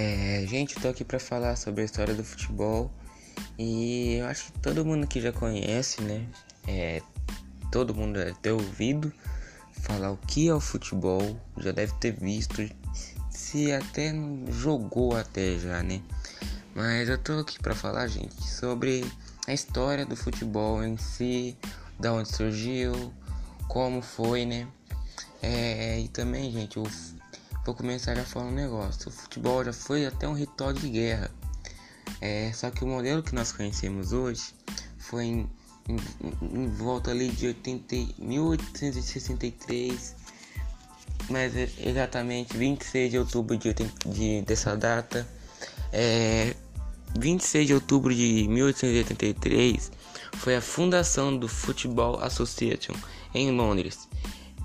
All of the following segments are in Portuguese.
É, gente, tô aqui para falar sobre a história do futebol e eu acho que todo mundo aqui já conhece, né? É, todo mundo deve ter ouvido falar o que é o futebol, já deve ter visto, se até jogou até já, né? Mas eu tô aqui para falar, gente, sobre a história do futebol em si, da onde surgiu, como foi, né? É, e também, gente, eu vou começar já falando um negócio. O futebol já foi até um ritual de guerra. É, só que o modelo que nós conhecemos hoje foi em, em, em volta ali de 80, 1863, mas é exatamente 26 de outubro de, de dessa data. É, 26 de outubro de 1883 foi a fundação do Football Association em Londres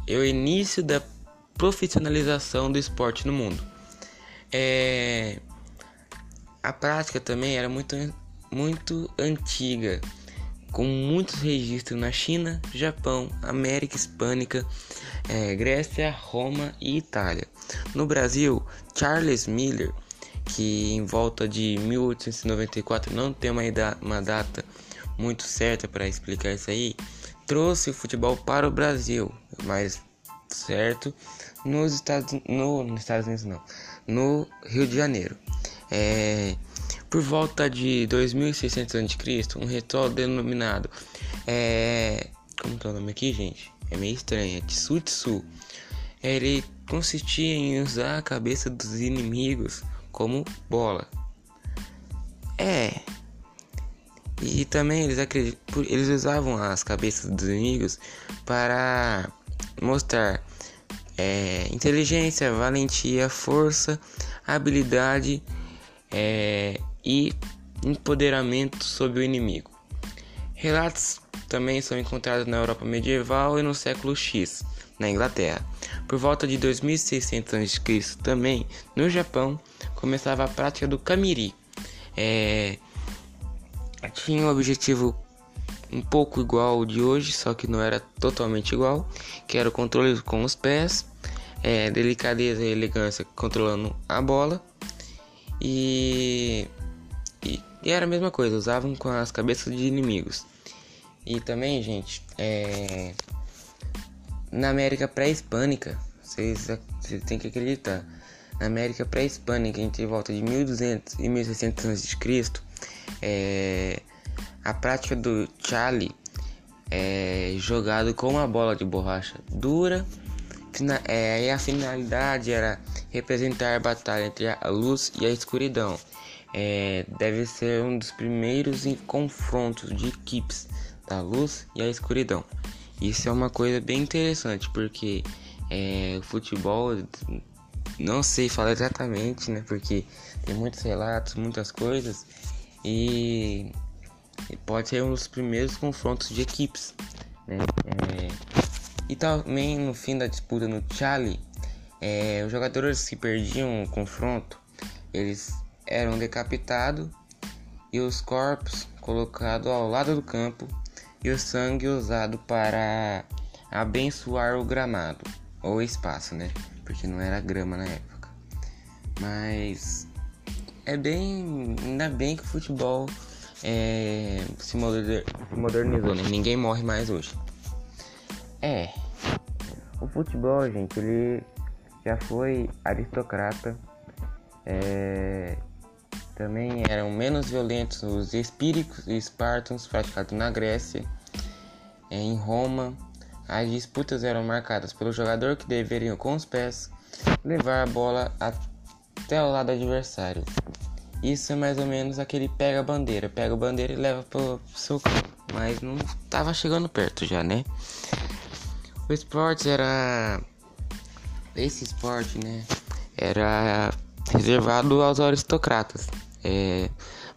e o início da profissionalização do esporte no mundo. É... A prática também era muito, muito antiga, com muitos registros na China, Japão, América Hispânica, é, Grécia, Roma e Itália. No Brasil, Charles Miller, que em volta de 1894 não tem uma, uma data muito certa para explicar isso aí, trouxe o futebol para o Brasil, mas certo nos Estados, no, nos Estados Unidos não, no Rio de Janeiro. É, por volta de 2600 a.C., um ritual denominado é, como tá o nome aqui, gente? É meio estranho, é Tsutsu. Ele consistia em usar a cabeça dos inimigos como bola. É, e também eles, eles usavam as cabeças dos inimigos para mostrar é, inteligência, valentia, força, habilidade é, e empoderamento sobre o inimigo. Relatos também são encontrados na Europa medieval e no século X, na Inglaterra. Por volta de 2600 a.C., também no Japão, começava a prática do kamiri. É, tinha um objetivo um pouco igual ao de hoje, só que não era totalmente igual, que era o controle com os pés, é, delicadeza e elegância controlando a bola e, e, e, era a mesma coisa, usavam com as cabeças de inimigos. E também, gente, é, na América pré-hispânica, vocês, vocês têm que acreditar, na América pré-hispânica, entre volta de 1200 e 1600 a.C., é, a prática do Charlie é jogado com uma bola de borracha dura. É, e a finalidade era representar a batalha entre a luz e a escuridão. É, deve ser um dos primeiros confrontos de equipes da luz e a escuridão. Isso é uma coisa bem interessante porque é, o futebol não sei falar exatamente, né? Porque tem muitos relatos, muitas coisas e, e pode ser um dos primeiros confrontos de equipes. Né? É, e também no fim da disputa no Charlie, é, os jogadores que perdiam o confronto, eles eram decapitados e os corpos colocados ao lado do campo e o sangue usado para abençoar o gramado ou espaço, né? Porque não era grama na época. Mas é bem. Ainda bem que o futebol é, se modernizou, né? Ninguém morre mais hoje. É. O futebol, gente, ele já foi aristocrata. É, também eram menos violentos os espíritos e espartanos praticados na Grécia. É, em Roma, as disputas eram marcadas pelo jogador que deveria, com os pés, levar a bola até o lado adversário. Isso é mais ou menos aquele pega a bandeira, pega a bandeira e leva pro seu campo. Mas não tava chegando perto já, né? O esporte era. Esse esporte, né? Era reservado aos aristocratas. É,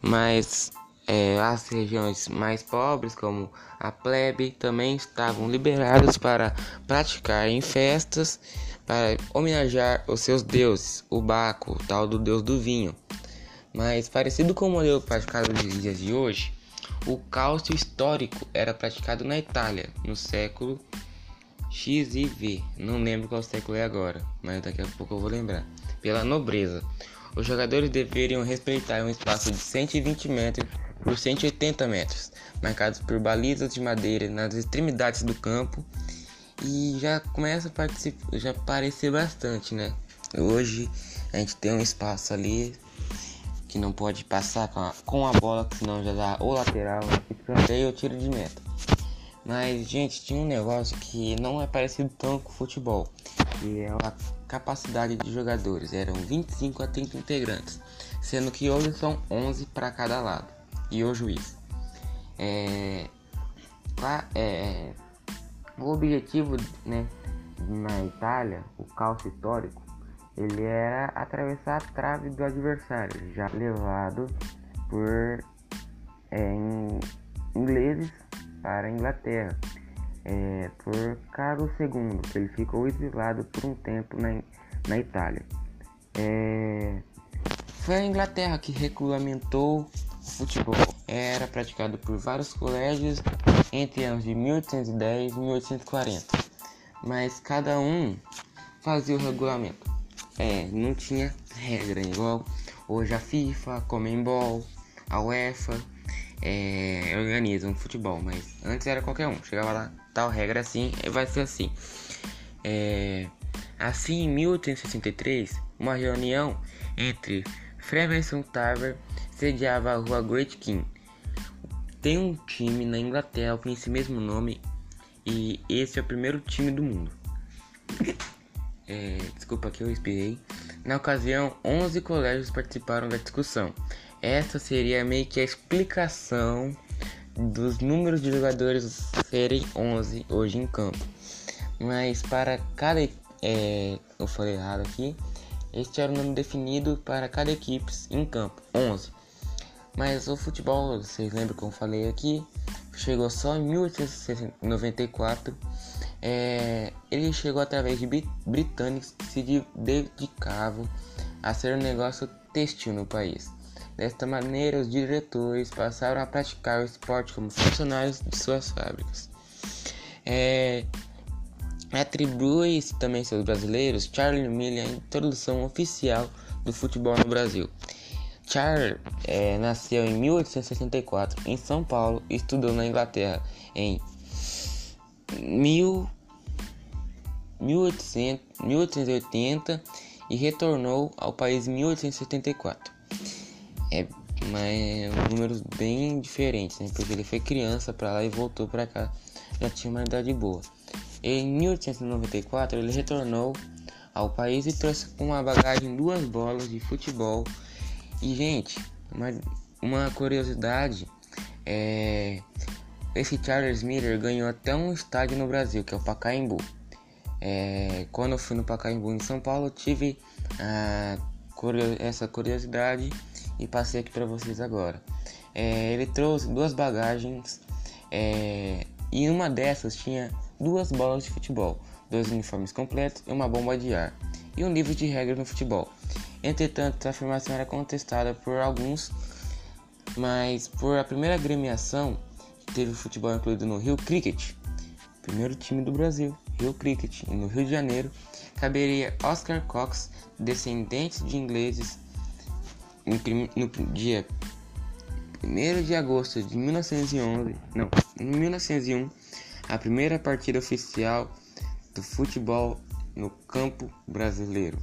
mas é, as regiões mais pobres, como a plebe, também estavam liberadas para praticar em festas para homenagear os seus deuses, o Baco, tal do deus do vinho. Mas parecido com o modelo praticado nos dias de hoje, o cálcio histórico era praticado na Itália no século X e V. Não lembro qual século é agora, mas daqui a pouco eu vou lembrar. Pela nobreza. Os jogadores deveriam respeitar um espaço de 120 metros por 180 metros, marcados por balizas de madeira nas extremidades do campo. E já começa a participar, já aparecer bastante, né? Hoje a gente tem um espaço ali que não pode passar com a, com a bola, senão já dá ou lateral, escanteio ou tiro de meta. Mas, gente, tinha um negócio que não é parecido tão com o futebol, que é a capacidade de jogadores. Eram 25 a 30 integrantes, sendo que hoje são 11 para cada lado e o juiz. É, é, o objetivo né, na Itália, o calço histórico, ele era atravessar a trave do adversário, já levado por é, ingleses para a Inglaterra, é, por Carlos II, que ele ficou exilado por um tempo na, na Itália. É, foi a Inglaterra que regulamentou o futebol. Era praticado por vários colégios entre anos de 1810 e 1840, mas cada um fazia o regulamento. É, não tinha regra igual hoje a FIFA, a Comembol, a UEFA é, organizam futebol, mas antes era qualquer um. Chegava lá, tal regra assim, vai ser assim. É, assim, em 1863, uma reunião entre Freemason Tower sediava a rua Great King. Tem um time na Inglaterra com esse mesmo nome e esse é o primeiro time do mundo. É, desculpa que eu espirrei. Na ocasião, 11 colégios participaram da discussão. Essa seria meio que a explicação dos números de jogadores serem 11 hoje em campo. Mas para cada. É, eu falei errado aqui. Este era o número definido para cada equipe em campo: 11. Mas o futebol, vocês lembram que eu falei aqui, chegou só em 1894. É, ele chegou através de britânicos que se dedicavam a ser um negócio têxtil no país. Desta maneira, os diretores passaram a praticar o esporte como funcionários de suas fábricas. É, Atribui-se também seus brasileiros Charlie Miller a introdução oficial do futebol no Brasil. Charles é, nasceu em 1864 em São Paulo e estudou na Inglaterra em mil, 1800, 1880 e retornou ao país em 1874 é mas números bem diferentes, né? Porque ele foi criança para lá e voltou para cá, já tinha uma idade boa. Em 1894 ele retornou ao país e trouxe com uma bagagem duas bolas de futebol. E gente, uma, uma curiosidade é esse Charles Miller ganhou até um estádio no Brasil, que é o Pacaembu. É, quando eu fui no Pacaembu em São Paulo, tive ah, essa curiosidade e passei aqui para vocês agora. É, ele trouxe duas bagagens é, e uma dessas tinha duas bolas de futebol, dois uniformes completos e uma bomba de ar e um livro de regras no futebol. Entretanto, essa afirmação era contestada por alguns, mas por a primeira agremiação que teve o futebol incluído no Rio Cricket, primeiro time do Brasil, Rio Cricket, e no Rio de Janeiro, caberia Oscar Cox, descendente de ingleses no dia 1 de agosto de 1911, não, em 1901, a primeira partida oficial do futebol no campo brasileiro,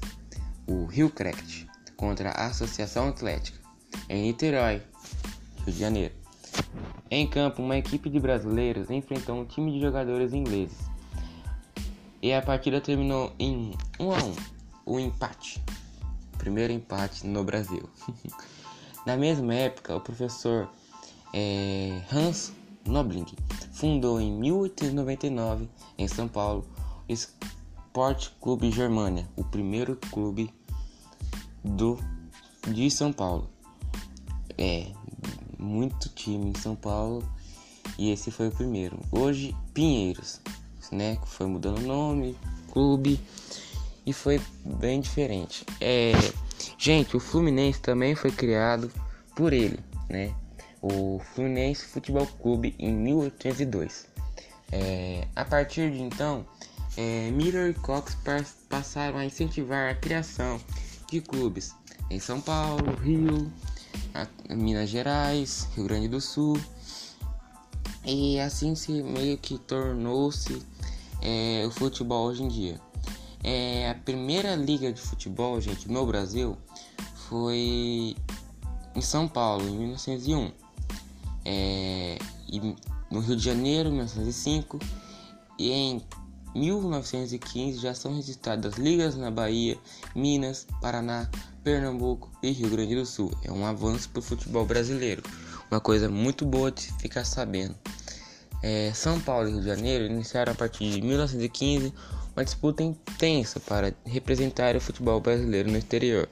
o Rio Cricket, contra a Associação Atlética, em Niterói, Rio de Janeiro. Em campo, uma equipe de brasileiros enfrentou um time de jogadores ingleses. E a partida terminou em 1 a 1, o empate primeiro empate no Brasil. Na mesma época, o professor é, Hans Nobling fundou em 1899 em São Paulo o Sport Clube Germania, o primeiro clube do de São Paulo. É muito time em São Paulo e esse foi o primeiro. Hoje Pinheiros, né? Foi mudando o nome, clube e foi bem diferente. É, gente, o Fluminense também foi criado por ele, né? O Fluminense Futebol Clube em 1802. É, a partir de então, é, Miller e Cox passaram a incentivar a criação de clubes em São Paulo, Rio, Minas Gerais, Rio Grande do Sul. E assim se meio que tornou-se é, o futebol hoje em dia. É, a primeira liga de futebol, gente, no Brasil foi em São Paulo, em 1901. É, no Rio de Janeiro, em 1905. E em 1915 já são registradas ligas na Bahia, Minas, Paraná, Pernambuco e Rio Grande do Sul. É um avanço para o futebol brasileiro, uma coisa muito boa de ficar sabendo. É, São Paulo e Rio de Janeiro iniciaram a partir de 1915 uma disputa intensa para representar o futebol brasileiro no exterior.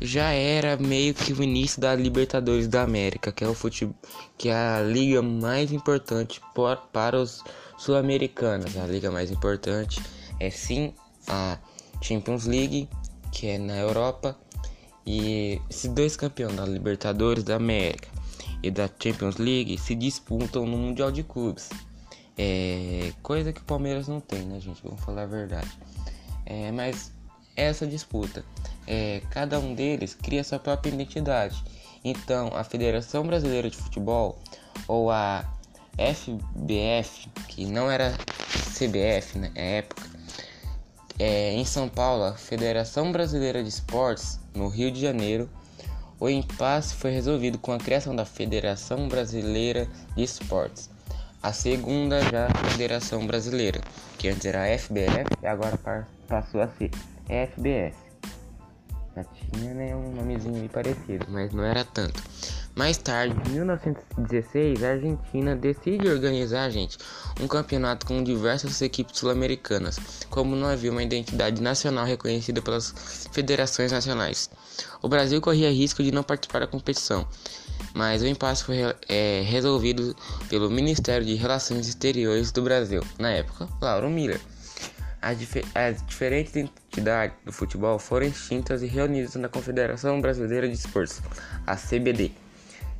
Já era meio que o início da Libertadores da América, que é, o futebol, que é a liga mais importante por, para os sul-americanos. A liga mais importante é sim a Champions League que é na Europa. E esses dois campeões da Libertadores da América e da Champions League se disputam no Mundial de Clubes. É coisa que o Palmeiras não tem, né, gente? Vamos falar a verdade. É, mas essa disputa, é, cada um deles cria sua própria identidade. Então, a Federação Brasileira de Futebol ou a FBF, que não era CBF na época, é, em São Paulo, a Federação Brasileira de Esportes, no Rio de Janeiro, o impasse foi resolvido com a criação da Federação Brasileira de Esportes, a segunda já Federação Brasileira, que antes era a FBF e agora passou a ser FBS. Já tinha né, um nomezinho parecido, mas não era tanto. Mais tarde, em 1916, a Argentina decide organizar, gente, um campeonato com diversas equipes sul-americanas, como não havia uma identidade nacional reconhecida pelas federações nacionais. O Brasil corria risco de não participar da competição, mas o impasse foi é, resolvido pelo Ministério de Relações Exteriores do Brasil, na época, Lauro Miller. As, dif as, diferentes entidades do futebol foram extintas e reunidas na Confederação Brasileira de Esportes, a CBD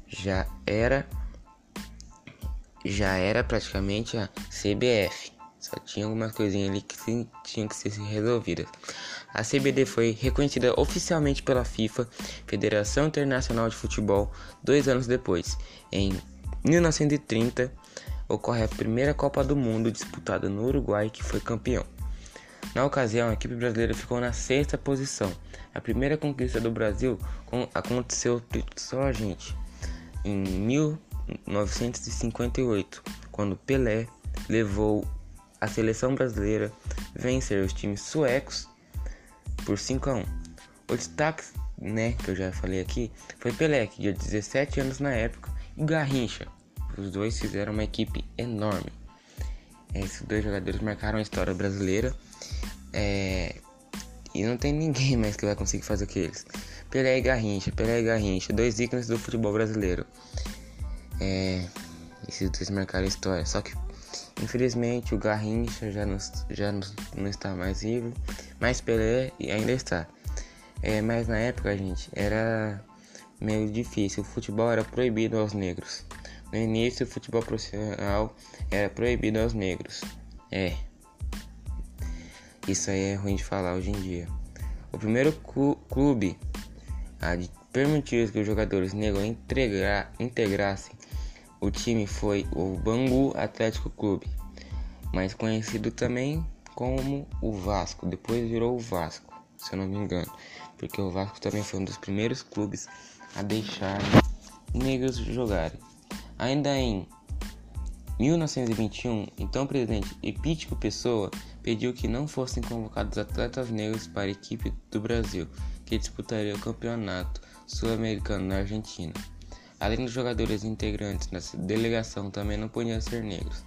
já era já era praticamente a CBF. Só tinha algumas coisinhas ali que tinham que ser resolvidas. A CBD foi reconhecida oficialmente pela FIFA, Federação Internacional de Futebol, dois anos depois. Em 1930, ocorre a primeira Copa do Mundo disputada no Uruguai, que foi campeão. Na ocasião, a equipe brasileira ficou na sexta posição. A primeira conquista do Brasil aconteceu só a gente em 1958, quando Pelé levou a seleção brasileira vencer os times suecos por 5 a 1. O destaque, né, que eu já falei aqui, foi Pelé, que tinha 17 anos na época, e Garrincha. Os dois fizeram uma equipe enorme. Esses dois jogadores marcaram a história brasileira. É... E não tem ninguém mais que vai conseguir fazer o que eles. Pelé e Garrincha, Pelé e Garrincha, dois ícones do futebol brasileiro. É, esses dois marcaram a história. Só que, infelizmente, o Garrincha já não, já não, não está mais vivo, mas Pelé ainda está. É, mas na época, gente, era meio difícil. O futebol era proibido aos negros. No início, o futebol profissional era proibido aos negros. É. Isso aí é ruim de falar hoje em dia. O primeiro clube a de permitir que os jogadores negros integrassem o time foi o Bangu Atlético Clube, mais conhecido também como o Vasco, depois virou o Vasco, se eu não me engano, porque o Vasco também foi um dos primeiros clubes a deixar negros jogarem. Ainda em 1921, então o presidente Epítico Pessoa pediu que não fossem convocados atletas negros para a equipe do Brasil, que disputaria o campeonato sul-americano na Argentina. Além dos jogadores integrantes da delegação, também não podiam ser negros.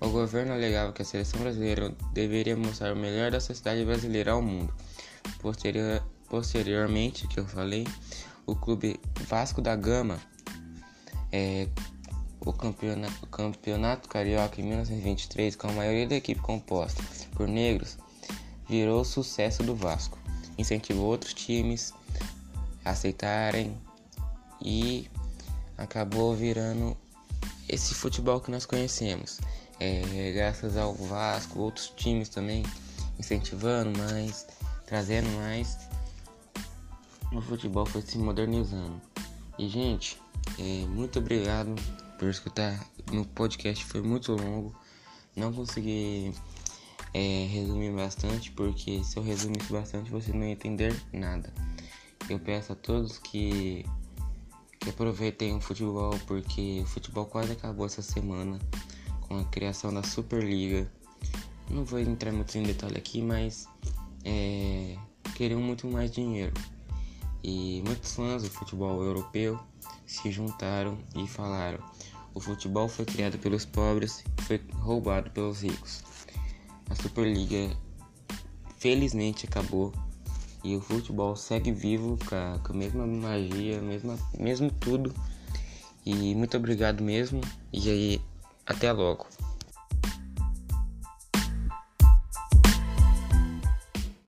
O governo alegava que a seleção brasileira deveria mostrar o melhor da sociedade brasileira ao mundo. Posterior, posteriormente, que eu falei, o clube Vasco da Gama, é, o, campeonato, o campeonato carioca em 1923, com a maioria da equipe composta por negros, virou o sucesso do Vasco incentivou outros times a aceitarem e acabou virando esse futebol que nós conhecemos. É, graças ao Vasco, outros times também incentivando mais, trazendo mais. o futebol foi se modernizando. E gente, é, muito obrigado por escutar. No podcast foi muito longo. Não consegui é, resumir bastante, porque se eu resumisse bastante você não ia entender nada. Eu peço a todos que, que aproveitem o futebol, porque o futebol quase acabou essa semana com a criação da Superliga. Não vou entrar muito em detalhe aqui, mas é, queriam muito mais dinheiro. E muitos fãs do futebol europeu se juntaram e falaram: o futebol foi criado pelos pobres foi roubado pelos ricos. A Superliga felizmente acabou e o futebol segue vivo com a, mesma magia, mesma, mesmo tudo. E muito obrigado mesmo. E aí, até logo.